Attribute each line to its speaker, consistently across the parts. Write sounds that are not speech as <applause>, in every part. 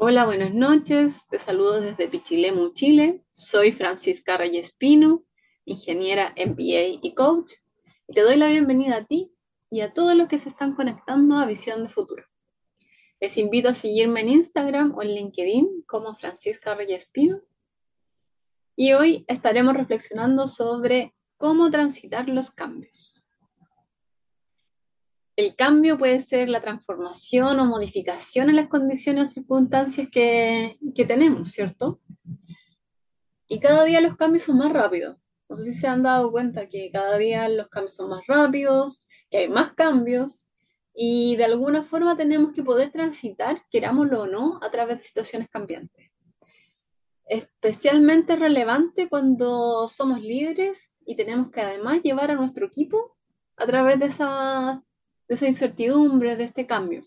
Speaker 1: Hola, buenas noches. Te saludo desde Pichilemu, Chile. Soy Francisca Reyes Pino, ingeniera MBA y coach. Te doy la bienvenida a ti y a todos los que se están conectando a Visión de Futuro. Les invito a seguirme en Instagram o en LinkedIn como Francisca Reyes Pino. Y hoy estaremos reflexionando sobre cómo transitar los cambios. El cambio puede ser la transformación o modificación en las condiciones o circunstancias que, tenemos, ¿cierto? Y cada día los cambios son más rápidos. No sé si se han dado cuenta que cada día los cambios son más rápidos, que hay más cambios y de alguna forma tenemos que poder transitar, querámoslo o no, a través de situaciones cambiantes. Especialmente relevante cuando somos líderes y tenemos que además llevar a nuestro equipo a través de esas de esa incertidumbre, de este cambio.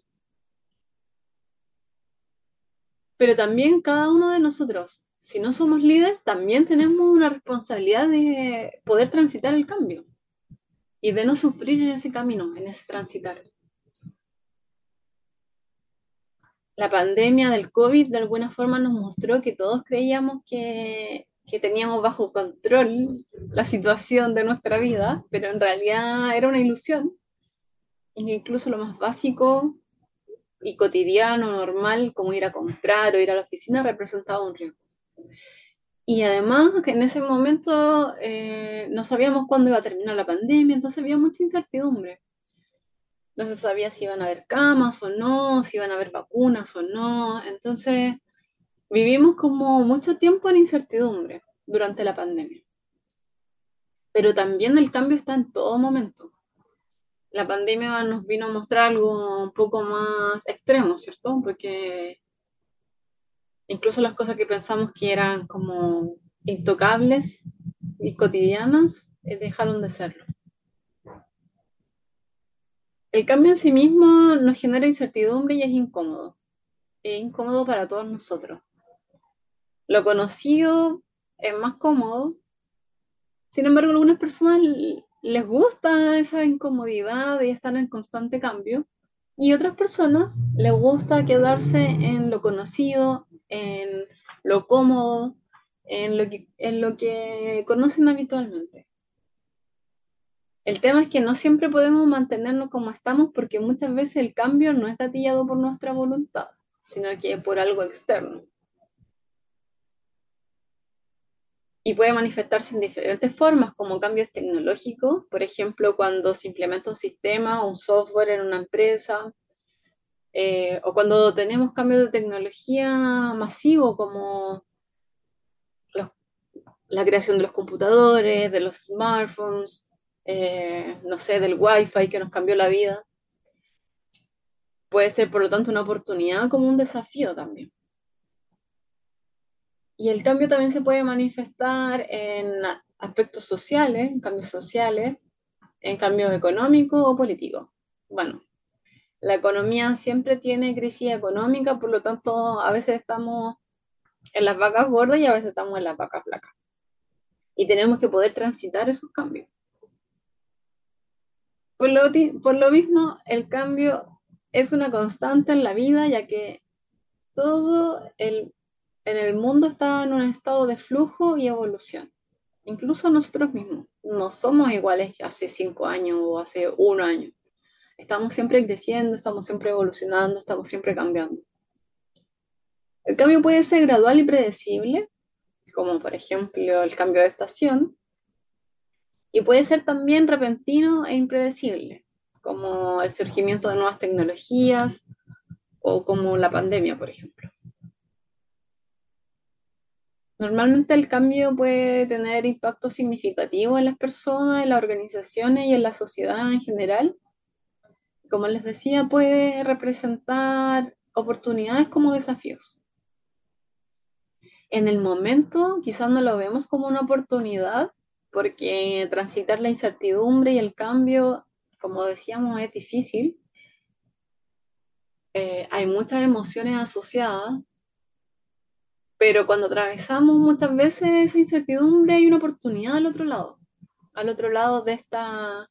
Speaker 1: Pero también cada uno de nosotros, si no somos líderes, también tenemos una responsabilidad de poder transitar el cambio y de no sufrir en ese camino, en ese transitar. La pandemia del COVID de alguna forma nos mostró que todos creíamos que, que teníamos bajo control la situación de nuestra vida, pero en realidad era una ilusión incluso lo más básico y cotidiano, normal, como ir a comprar o ir a la oficina, representaba un riesgo. Y además, que en ese momento eh, no sabíamos cuándo iba a terminar la pandemia, entonces había mucha incertidumbre. No se sabía si iban a haber camas o no, si iban a haber vacunas o no. Entonces, vivimos como mucho tiempo en incertidumbre durante la pandemia. Pero también el cambio está en todo momento la pandemia nos vino a mostrar algo un poco más extremo, ¿cierto? Porque incluso las cosas que pensamos que eran como intocables y cotidianas eh, dejaron de serlo. El cambio en sí mismo nos genera incertidumbre y es incómodo. Es incómodo para todos nosotros. Lo conocido es más cómodo. Sin embargo, algunas personas les gusta esa incomodidad y estar en constante cambio. Y otras personas les gusta quedarse en lo conocido, en lo cómodo, en lo que, conocen habitualmente. El tema es que no siempre podemos mantenernos como estamos porque muchas veces el cambio no es gatillado por nuestra voluntad, sino que por algo externo. Y puede manifestarse en diferentes formas, como cambios tecnológicos, por ejemplo, cuando se implementa un sistema o un software en una empresa, eh, o cuando tenemos cambios de tecnología masivo, como la creación de los computadores, de los smartphones, eh, no sé, del wifi que nos cambió la vida. Puede ser, por lo tanto, una oportunidad como un desafío también. Y el cambio también se puede manifestar en aspectos sociales, en cambios sociales, en cambios económicos o políticos. Bueno, la economía siempre tiene crisis económica, por lo tanto, a veces estamos en las vacas gordas y a veces estamos en las vacas flacas. Y tenemos que poder transitar esos cambios. Por lo, por lo mismo, el cambio es una constante en la vida, ya que todo el en el mundo está en un estado de flujo y evolución. Incluso nosotros mismos no somos iguales que hace cinco años o hace un año. Estamos siempre creciendo, estamos siempre evolucionando, estamos siempre cambiando. El cambio puede ser gradual y predecible, como por ejemplo el cambio de estación, y puede ser también repentino e impredecible, como el surgimiento de nuevas tecnologías o como la pandemia, por ejemplo. Normalmente el cambio puede tener impacto significativo en las personas, en las organizaciones y en la sociedad en general. Como les decía, puede representar oportunidades como desafíos. En el momento quizás no lo vemos como una oportunidad porque transitar la incertidumbre y el cambio, como decíamos, es difícil. Eh, hay muchas emociones asociadas pero cuando atravesamos muchas veces esa incertidumbre hay una oportunidad al otro lado, al otro lado de esta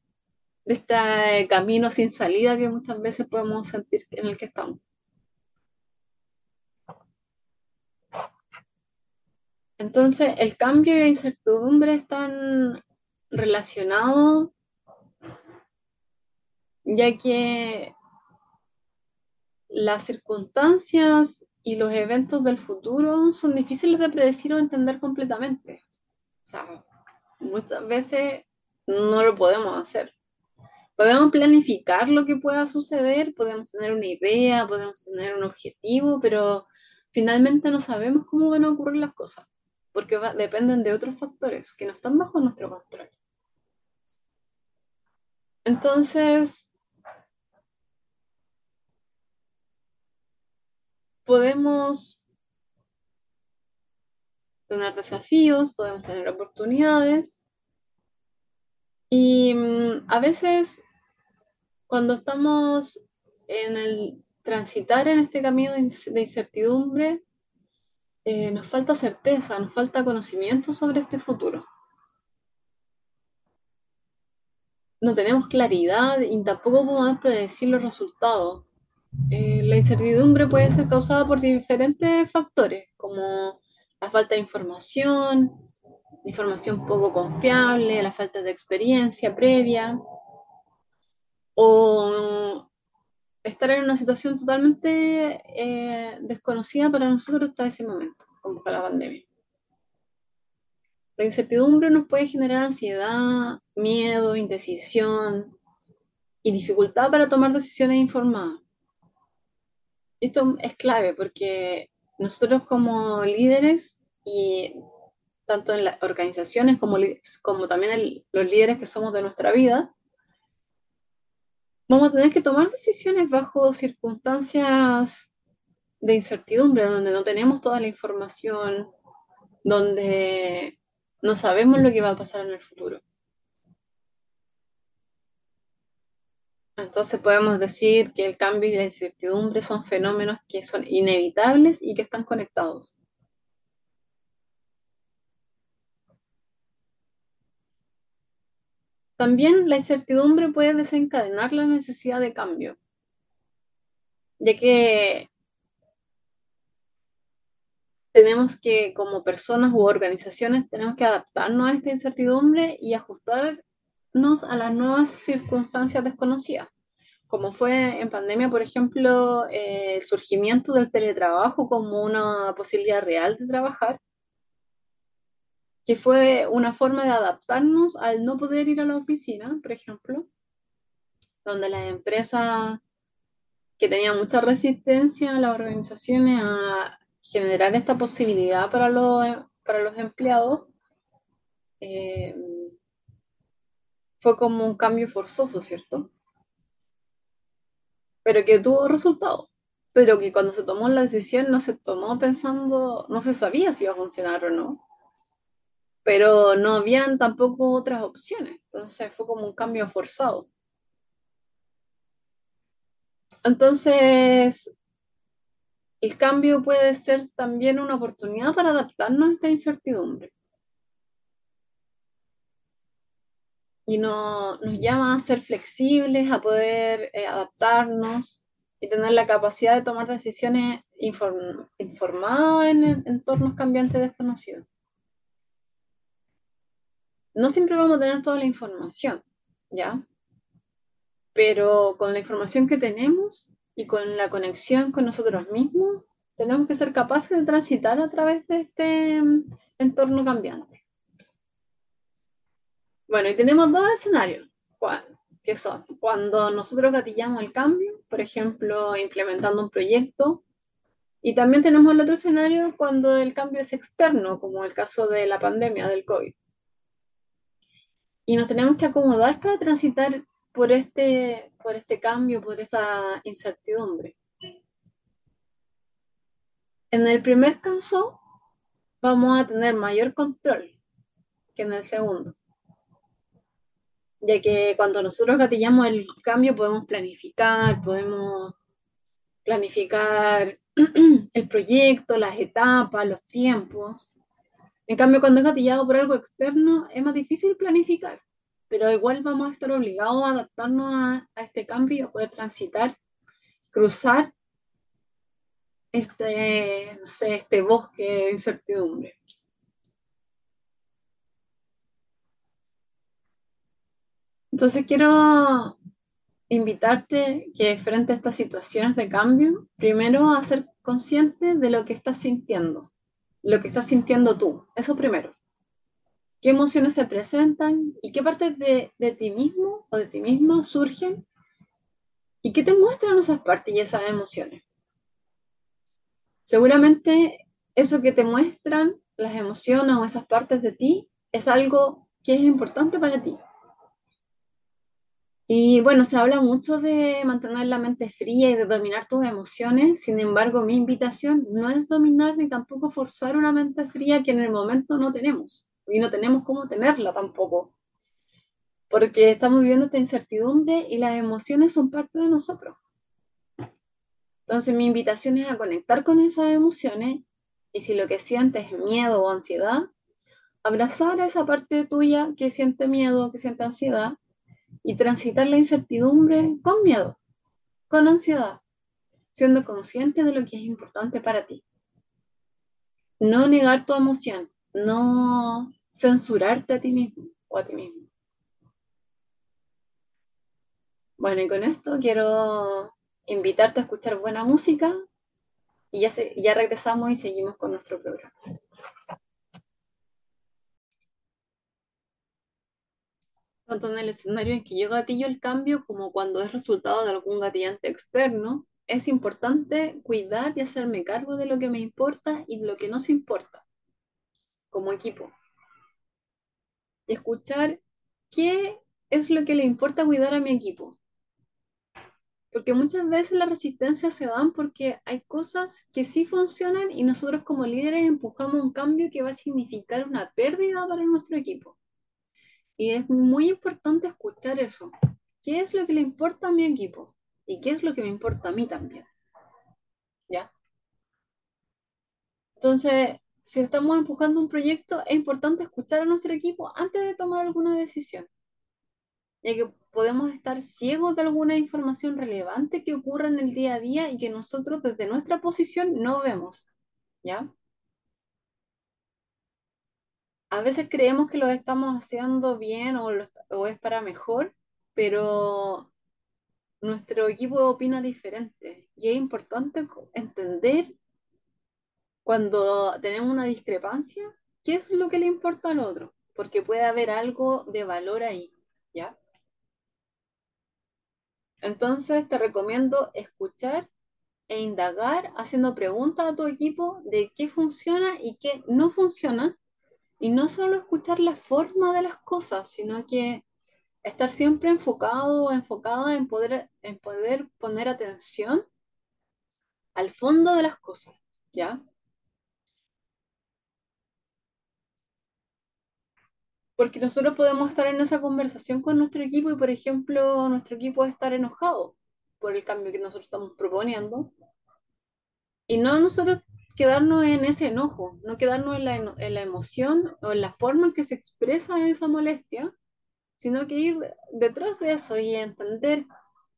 Speaker 1: de este camino sin salida que muchas veces podemos sentir en el que estamos. Entonces, el cambio y la incertidumbre están relacionados, ya que las circunstancias y los eventos del futuro son difíciles de predecir o entender completamente. O sea, muchas veces no lo podemos hacer. Podemos planificar lo que pueda suceder, podemos tener una idea, podemos tener un objetivo, pero finalmente no sabemos cómo van a ocurrir las cosas, porque dependen de otros factores que no están bajo nuestro control. Entonces, podemos tener desafíos, podemos tener oportunidades y mm, a veces cuando estamos en el transitar en este camino de incertidumbre, eh, nos falta certeza, nos falta conocimiento sobre este futuro. No tenemos claridad y tampoco podemos predecir los resultados. Eh, la incertidumbre puede ser causada por diferentes factores, como la falta de información, información poco confiable, la falta de experiencia previa, o estar en una situación totalmente eh, desconocida para nosotros hasta ese momento, como fue la pandemia. La incertidumbre nos puede generar ansiedad, miedo, indecisión y dificultad para tomar decisiones informadas. Esto es clave porque nosotros como líderes y tanto en las organizaciones como, como también los líderes que somos de nuestra vida, vamos a tener que tomar decisiones bajo circunstancias de incertidumbre, donde no tenemos toda la información, donde no sabemos lo que va a pasar en el futuro. Entonces podemos decir que el cambio y la incertidumbre son fenómenos que son inevitables y que están conectados. También la incertidumbre puede desencadenar la necesidad de cambio, ya que tenemos que, como personas u organizaciones, tenemos que adaptarnos a esta incertidumbre y ajustarnos a las nuevas circunstancias desconocidas, como fue en pandemia, por ejemplo, eh, el surgimiento del teletrabajo como una posibilidad real de trabajar que fue una forma de adaptarnos al no poder ir a la oficina, por ejemplo, donde las empresas que tenían mucha resistencia a las organizaciones a generar esta posibilidad para los, para los empleados, eh, fue como un cambio forzoso, ¿cierto? Pero que tuvo resultado. Pero que cuando se tomó la decisión no se tomó pensando, no se sabía si iba a funcionar o no pero no habían tampoco otras opciones, entonces fue como un cambio forzado. Entonces, el cambio puede ser también una oportunidad para adaptarnos a esta incertidumbre. Y nos llama a ser flexibles, a poder eh, adaptarnos y tener la capacidad de tomar decisiones informadas en entornos cambiantes desconocidos no siempre vamos a tener toda la información, ¿ya? Pero con la información que tenemos y con la conexión con nosotros mismos, tenemos que ser capaces de transitar a través de este mm, entorno cambiante. Bueno, y tenemos dos escenarios, que son cuando nosotros gatillamos el cambio, por ejemplo, implementando un proyecto, y también tenemos el otro escenario cuando el cambio es externo, como el caso de la pandemia del COVID y nos tenemos que acomodar para transitar por este, por este cambio, por esa incertidumbre. En el primer caso, vamos a tener mayor control que en el segundo, ya que cuando nosotros gatillamos el cambio podemos planificar, podemos planificar <clears throat> el proyecto, las etapas, los tiempos, en cambio, cuando es gatillado por algo externo, es más difícil planificar, pero igual vamos a estar obligados a adaptarnos a, este cambio, a poder transitar, cruzar este, este bosque de incertidumbre. Entonces quiero invitarte que frente a estas situaciones de cambio, primero a ser consciente de lo que estás sintiendo, lo que estás sintiendo tú, eso primero. ¿Qué emociones se presentan y qué partes de, de ti mismo o de ti misma surgen y qué te muestran esas partes y esas emociones? Seguramente eso que te muestran las emociones o esas partes de ti es algo que es importante para ti. Y bueno, se habla mucho de mantener la mente fría y de dominar tus emociones. Sin embargo, mi invitación no es dominar ni tampoco forzar una mente fría que en el momento no tenemos. Y no tenemos cómo tenerla tampoco. Porque estamos viviendo esta incertidumbre y las emociones son parte de nosotros. Entonces mi invitación es a conectar con esas emociones y si lo que sientes es miedo o ansiedad, abrazar a esa parte tuya que siente miedo, que siente ansiedad y transitar la incertidumbre con miedo, con ansiedad, siendo consciente de lo que es importante para ti. No negar tu emoción, no censurarte a ti mismo o a ti mismo. Bueno, y con esto quiero invitarte a escuchar buena música y ya, ya regresamos y seguimos con nuestro programa. Tanto en el escenario en que yo gatillo el cambio como cuando es resultado de algún gatillante externo, es importante cuidar y hacerme cargo de lo que me importa y de lo que no se importa como equipo. Y escuchar qué es lo que le importa cuidar a mi equipo. Porque muchas veces las resistencias se dan porque hay cosas que sí funcionan y nosotros como líderes empujamos un cambio que va a significar una pérdida para nuestro equipo. Y es muy importante escuchar eso. ¿Qué es lo que le importa a mi equipo? ¿Y qué es lo que me importa a mí también? ¿Ya? Entonces, si estamos empujando un proyecto, es importante escuchar a nuestro equipo antes de tomar alguna decisión. Ya que podemos estar ciegos de alguna información relevante que ocurra en el día a día y que nosotros desde nuestra posición no vemos. ¿Ya? A veces creemos que lo estamos haciendo bien o, es para mejor, pero nuestro equipo opina diferente y es importante entender cuando tenemos una discrepancia qué es lo que le importa al otro, porque puede haber algo de valor ahí, ¿ya? Entonces te recomiendo escuchar e indagar haciendo preguntas a tu equipo de qué funciona y qué no funciona y no solo escuchar la forma de las cosas, sino que estar siempre enfocado o enfocada en poder, en poder poner atención al fondo de las cosas, ¿ya? Porque nosotros podemos estar en esa conversación con nuestro equipo y, por ejemplo, nuestro equipo estar enojado por el cambio que nosotros estamos proponiendo. Y no nosotros quedarnos en ese enojo, no quedarnos en la, emoción o en la forma en que se expresa esa molestia, sino que ir detrás de eso y entender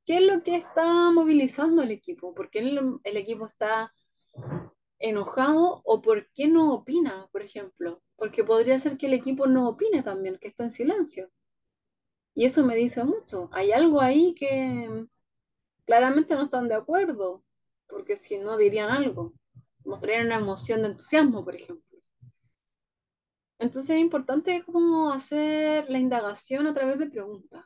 Speaker 1: qué es lo que está movilizando el equipo, por qué el, el equipo está enojado o por qué no opina, por ejemplo, porque podría ser que el equipo no opine también, que está en silencio. Y eso me dice mucho. Hay algo ahí que claramente no están de acuerdo, porque si no dirían algo mostrarían una emoción de entusiasmo, por ejemplo. Entonces es importante como hacer la indagación a través de preguntas.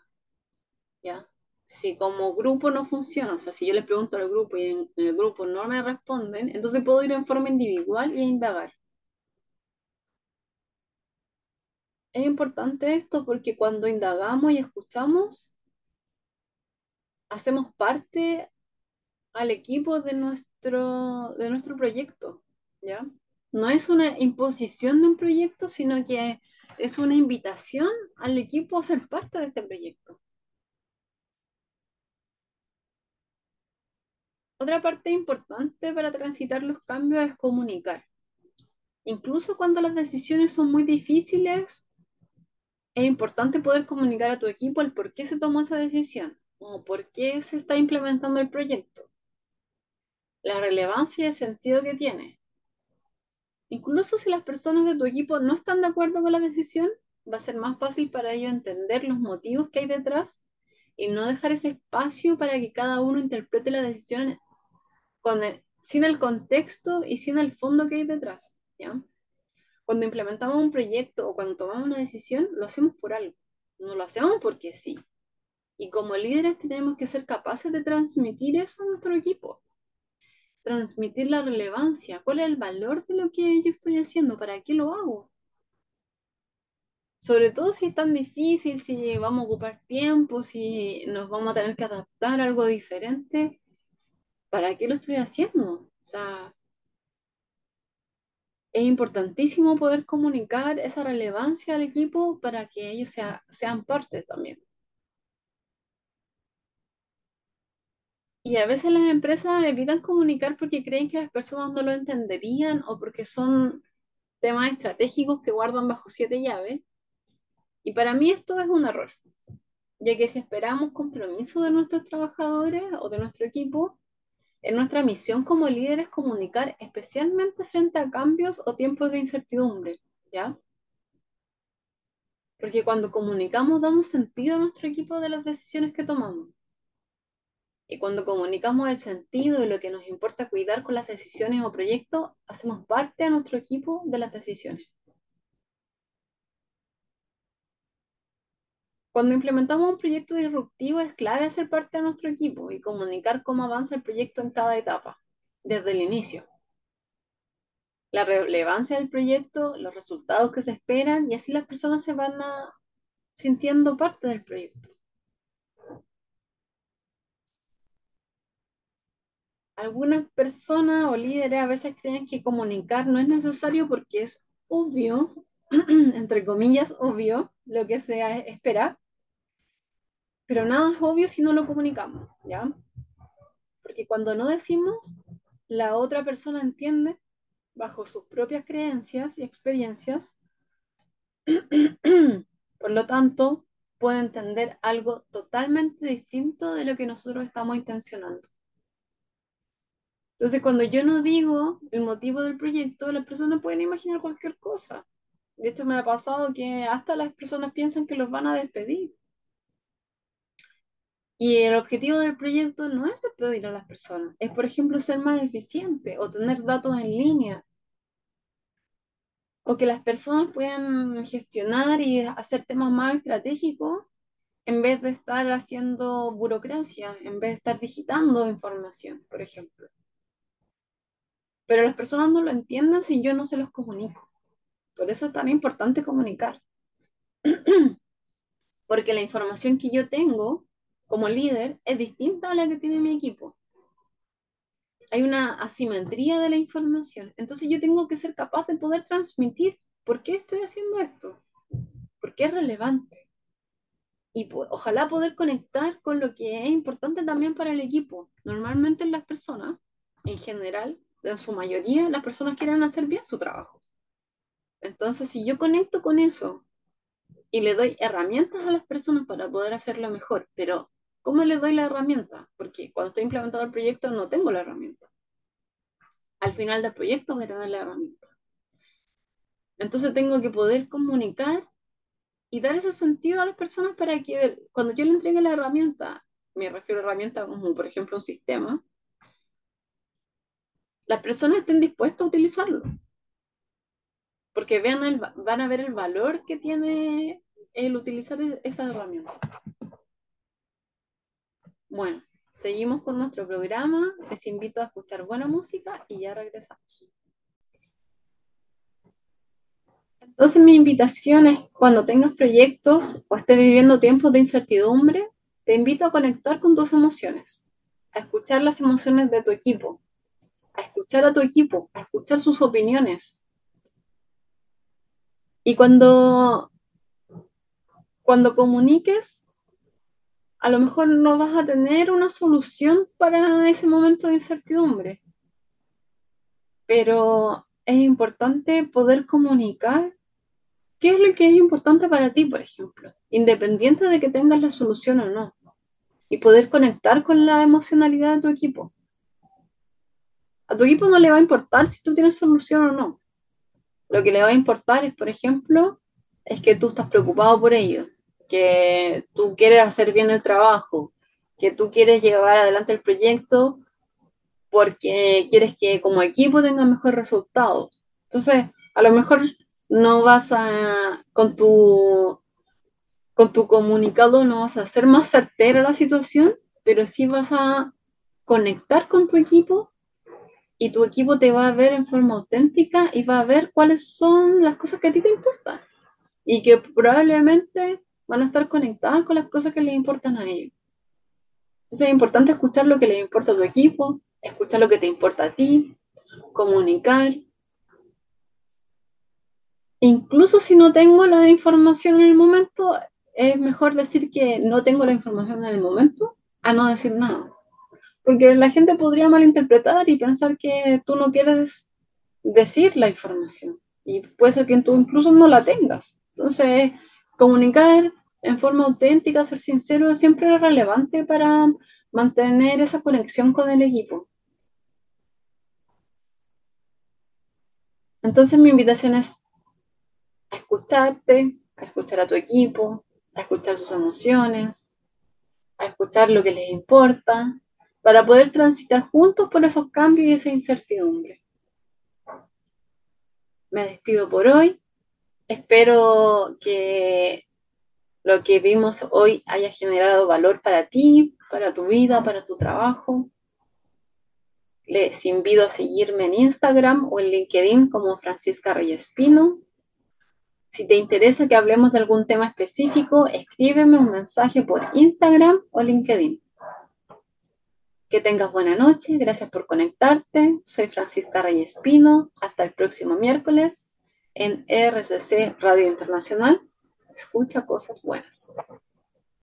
Speaker 1: ¿Ya? Si como grupo no funciona, o sea, si yo le pregunto al grupo y en, el grupo no me responden, entonces puedo ir en forma individual y indagar. Es importante esto porque cuando indagamos y escuchamos, hacemos parte al equipo de nuestro, de nuestro proyecto, ¿ya? No es una imposición de un proyecto, sino que es una invitación al equipo a ser parte de este proyecto. Otra parte importante para transitar los cambios es comunicar. Incluso cuando las decisiones son muy difíciles, es importante poder comunicar a tu equipo el por qué se tomó esa decisión o por qué se está implementando el proyecto la relevancia y el sentido que tiene. Incluso si las personas de tu equipo no están de acuerdo con la decisión, va a ser más fácil para ellos entender los motivos que hay detrás y no dejar ese espacio para que cada uno interprete la decisión sin el contexto y sin el fondo que hay detrás. ¿ya? Cuando implementamos un proyecto o cuando tomamos una decisión, lo hacemos por algo. No lo hacemos porque sí. Y como líderes tenemos que ser capaces de transmitir eso a nuestro equipo. Transmitir la relevancia. ¿Cuál es el valor de lo que yo estoy haciendo? ¿Para qué lo hago? Sobre todo si es tan difícil, si vamos a ocupar tiempo, si nos vamos a tener que adaptar a algo diferente. ¿Para qué lo estoy haciendo? O sea, es importantísimo poder comunicar esa relevancia al equipo para que ellos sean parte también. Y a veces las empresas evitan comunicar porque creen que las personas no lo entenderían o porque son temas estratégicos que guardan bajo siete llaves. Y para mí esto es un error, ya que si esperamos compromiso de nuestros trabajadores o de nuestro equipo, en nuestra misión como líderes comunicar especialmente frente a cambios o tiempos de incertidumbre, ¿ya? Porque cuando comunicamos damos sentido a nuestro equipo de las decisiones que tomamos. Y cuando comunicamos el sentido y lo que nos importa cuidar con las decisiones o proyectos, hacemos parte a nuestro equipo de las decisiones. Cuando implementamos un proyecto disruptivo es clave hacer parte de nuestro equipo y comunicar cómo avanza el proyecto en cada etapa, desde el inicio. La relevancia del proyecto, los resultados que se esperan y así las personas se van sintiendo parte del proyecto. Algunas personas o líderes a veces creen que comunicar no es necesario porque es obvio, <clears throat> entre comillas, obvio, lo que se espera, pero nada es obvio si no lo comunicamos, ¿ya? Porque cuando no decimos, la otra persona entiende bajo sus propias creencias y experiencias, <clears throat> por lo tanto, puede entender algo totalmente distinto de lo que nosotros estamos intencionando. Entonces, cuando yo no digo el motivo del proyecto, las personas pueden imaginar cualquier cosa. De hecho, me ha pasado que hasta las personas piensan que los van a despedir. Y el objetivo del proyecto no es despedir a las personas, es, por ejemplo, ser más eficiente o tener datos en línea. O que las personas puedan gestionar y hacer temas más estratégicos en vez de estar haciendo burocracia, en vez de estar digitando información, por ejemplo pero las personas no lo entienden si yo no se los comunico. Por eso es tan importante comunicar. <clears throat> Porque la información que yo tengo como líder es distinta a la que tiene mi equipo. Hay una asimetría de la información. Entonces yo tengo que ser capaz de poder transmitir por qué estoy haciendo esto, por qué es relevante. Y ojalá poder conectar con lo que es importante también para el equipo. Normalmente las personas, en general, en su mayoría, las personas quieren hacer bien su trabajo. Entonces, si yo conecto con eso y le doy herramientas a las personas para poder hacerlo mejor, pero ¿cómo le doy la herramienta? Porque cuando estoy implementando el proyecto no tengo la herramienta. Al final del proyecto voy a tener la herramienta. Entonces tengo que poder comunicar y dar ese sentido a las personas para que cuando yo le entregue la herramienta, me refiero a herramienta como por ejemplo un sistema, las personas estén dispuestas a utilizarlo. Porque vean van a ver el valor que tiene el utilizar e-, esa herramienta. Bueno, seguimos con nuestro programa. Les invito a escuchar buena música y ya regresamos. Entonces mi invitación es cuando tengas proyectos o estés viviendo tiempos de incertidumbre, te invito a conectar con tus emociones, a escuchar las emociones de tu equipo, a escuchar a tu equipo, a escuchar sus opiniones. Y cuando, cuando comuniques, a lo mejor no vas a tener una solución para ese momento de incertidumbre. Pero es importante poder comunicar qué es lo que es importante para ti, por ejemplo, independiente de que tengas la solución o no. Y poder conectar con la emocionalidad de tu equipo. A tu equipo no le va a importar si tú tienes solución o no. Lo que le va a importar es, por ejemplo, es que tú estás preocupado por ello, que tú quieres hacer bien el trabajo, que tú quieres llevar adelante el proyecto porque quieres que como equipo tenga mejor resultado. Entonces, a lo mejor no vas a, con tu, con tu comunicado no vas a hacer más certera la situación, pero sí vas a conectar con tu equipo y tu equipo te va a ver en forma auténtica y va a ver cuáles son las cosas que a ti te importan y que probablemente van a estar conectadas con las cosas que les importan a ellos. Entonces es importante escuchar lo que les importa a tu equipo, escuchar lo que te importa a ti, comunicar. Incluso si no tengo la información en el momento, es mejor decir que no tengo la información en el momento a no decir nada. Porque la gente podría malinterpretar y pensar que tú no quieres decir la información. Y puede ser que tú incluso no la tengas. Entonces, comunicar en forma auténtica, ser sincero, es siempre relevante para mantener esa conexión con el equipo. Entonces mi invitación es a escucharte, a escuchar a tu equipo, a escuchar sus emociones, a escuchar lo que les importa, para poder transitar juntos por esos cambios y esa incertidumbre. Me despido por hoy. Espero que lo que vimos hoy haya generado valor para ti, para tu vida, para tu trabajo. Les invito a seguirme en Instagram o en LinkedIn como Francisca Reyes Pino. Si te interesa que hablemos de algún tema específico, escríbeme un mensaje por Instagram o LinkedIn. Que tengas buena noche, gracias por conectarte. Soy Francisca Reyes Pino. Hasta el próximo miércoles en RCC Radio Internacional. Escucha cosas buenas.